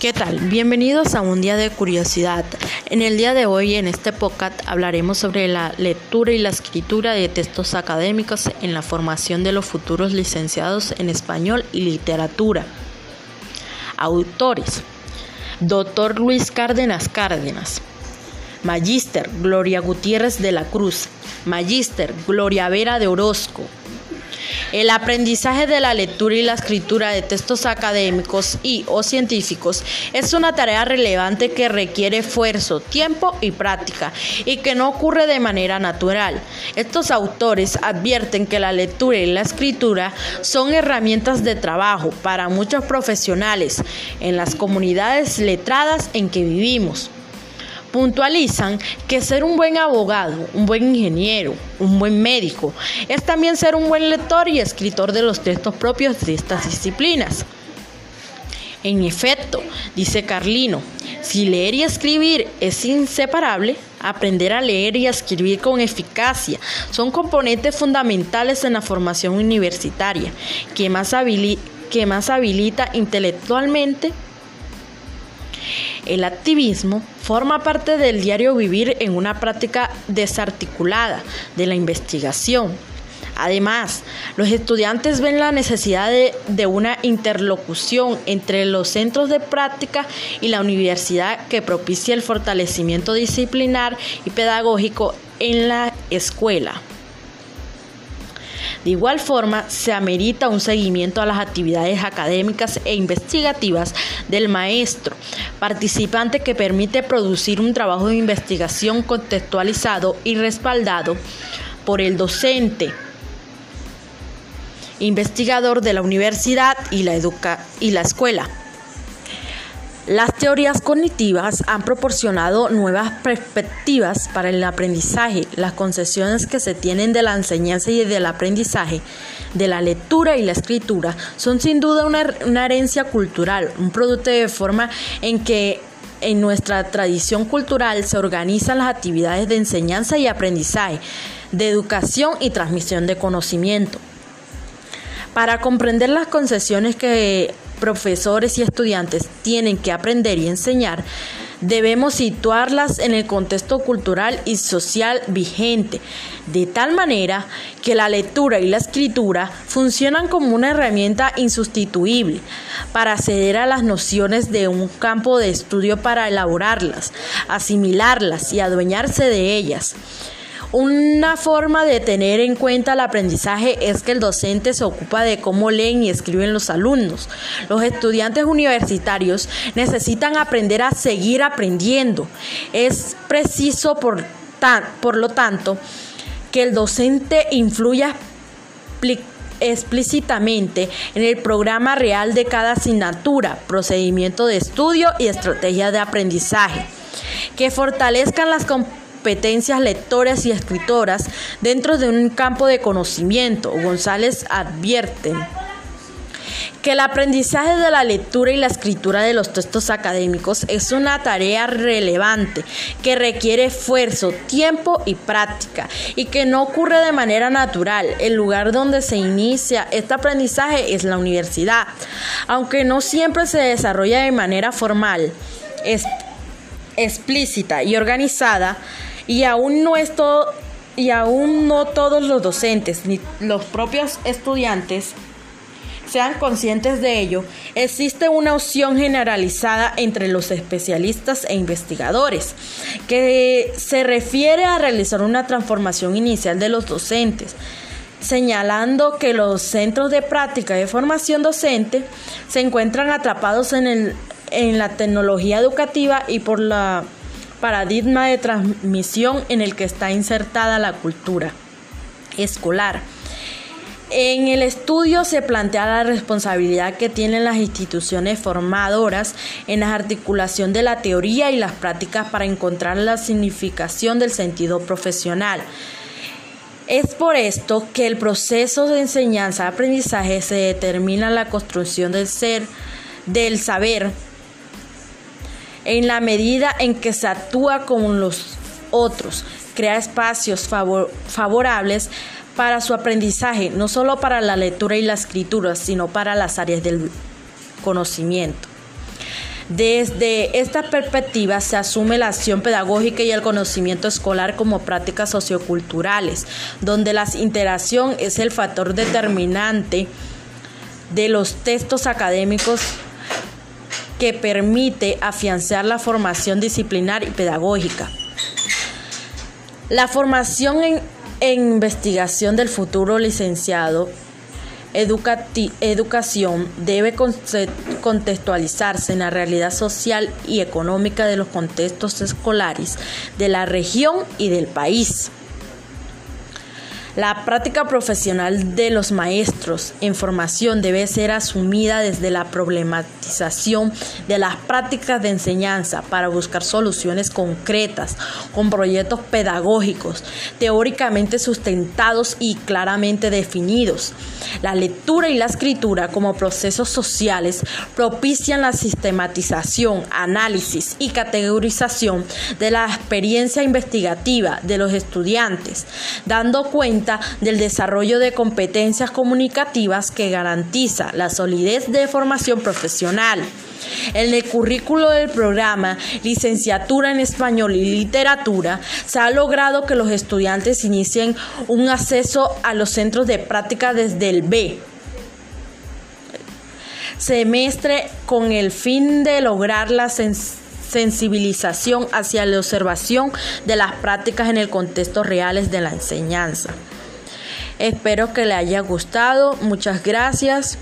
¿Qué tal? Bienvenidos a un día de curiosidad. En el día de hoy, en este podcast, hablaremos sobre la lectura y la escritura de textos académicos en la formación de los futuros licenciados en español y literatura. Autores. Doctor Luis Cárdenas Cárdenas. Magíster Gloria Gutiérrez de la Cruz. Magíster Gloria Vera de Orozco. El aprendizaje de la lectura y la escritura de textos académicos y o científicos es una tarea relevante que requiere esfuerzo, tiempo y práctica y que no ocurre de manera natural. Estos autores advierten que la lectura y la escritura son herramientas de trabajo para muchos profesionales en las comunidades letradas en que vivimos puntualizan que ser un buen abogado, un buen ingeniero, un buen médico, es también ser un buen lector y escritor de los textos propios de estas disciplinas. En efecto, dice Carlino, si leer y escribir es inseparable, aprender a leer y a escribir con eficacia son componentes fundamentales en la formación universitaria, que más, que más habilita intelectualmente el activismo forma parte del diario vivir en una práctica desarticulada de la investigación. Además, los estudiantes ven la necesidad de, una interlocución entre los centros de práctica y la universidad que propicia el fortalecimiento disciplinar y pedagógico en la escuela. De igual forma, se amerita un seguimiento a las actividades académicas e investigativas del maestro, participante que permite producir un trabajo de investigación contextualizado y respaldado por el docente investigador de la universidad y la, y la escuela. Las teorías cognitivas han proporcionado nuevas perspectivas para el aprendizaje. Las concesiones que se tienen de la enseñanza y del aprendizaje, de la lectura y la escritura, son sin duda una, herencia cultural, un producto de forma en que en nuestra tradición cultural se organizan las actividades de enseñanza y aprendizaje, de educación y transmisión de conocimiento. Para comprender las concesiones que profesores y estudiantes tienen que aprender y enseñar, debemos situarlas en el contexto cultural y social vigente, de tal manera que la lectura y la escritura funcionan como una herramienta insustituible para acceder a las nociones de un campo de estudio para elaborarlas, asimilarlas y adueñarse de ellas. Una forma de tener en cuenta el aprendizaje es que el docente se ocupa de cómo leen y escriben los alumnos. Los estudiantes universitarios necesitan aprender a seguir aprendiendo. Es preciso, por, por lo tanto, que el docente influya explícitamente en el programa real de cada asignatura, procedimiento de estudio y estrategia de aprendizaje, que fortalezcan las competencias competencias lectoras y escritoras dentro de un campo de conocimiento. González advierte que el aprendizaje de la lectura y la escritura de los textos académicos es una tarea relevante que requiere esfuerzo, tiempo y práctica y que no ocurre de manera natural. El lugar donde se inicia este aprendizaje es la universidad, aunque no siempre se desarrolla de manera formal, explícita y organizada y aún no y aún no todos los docentes ni los propios estudiantes sean conscientes de ello, existe una opción generalizada entre los especialistas e investigadores que se refiere a realizar una transformación inicial de los docentes señalando que los centros de práctica de formación docente se encuentran atrapados en, el, en la tecnología educativa y por la paradigma de transmisión en el que está insertada la cultura escolar. En el estudio se plantea la responsabilidad que tienen las instituciones formadoras en la articulación de la teoría y las prácticas para encontrar la significación del sentido profesional. Es por esto que el proceso de enseñanza-aprendizaje se determina la construcción del ser, del saber, en la medida en que se actúa con los otros, crea espacios favorables para su aprendizaje, no solo para la lectura y la escritura, sino para las áreas del conocimiento. Desde esta perspectiva se asume la acción pedagógica y el conocimiento escolar como prácticas socioculturales, donde la interacción es el factor determinante de los textos académicos que permite afianzar la formación disciplinar y pedagógica. La formación en, investigación del futuro licenciado educación debe contextualizarse en la realidad social y económica de los contextos escolares de la región y del país. La práctica profesional de los maestros en formación debe ser asumida desde la problematización de las prácticas de enseñanza para buscar soluciones concretas con proyectos pedagógicos teóricamente sustentados y claramente definidos. La lectura y la escritura como procesos sociales propician la sistematización, análisis y categorización de la experiencia investigativa de los estudiantes, dando cuenta del desarrollo de competencias comunicativas que garantiza la solidez de formación profesional. En el currículo del programa Licenciatura en Español y Literatura se ha logrado que los estudiantes inicien un acceso a los centros de práctica desde el B semestre con el fin de lograr la sensibilización hacia la observación de las prácticas en el contexto reales de la enseñanza. Espero que le haya gustado. Muchas gracias.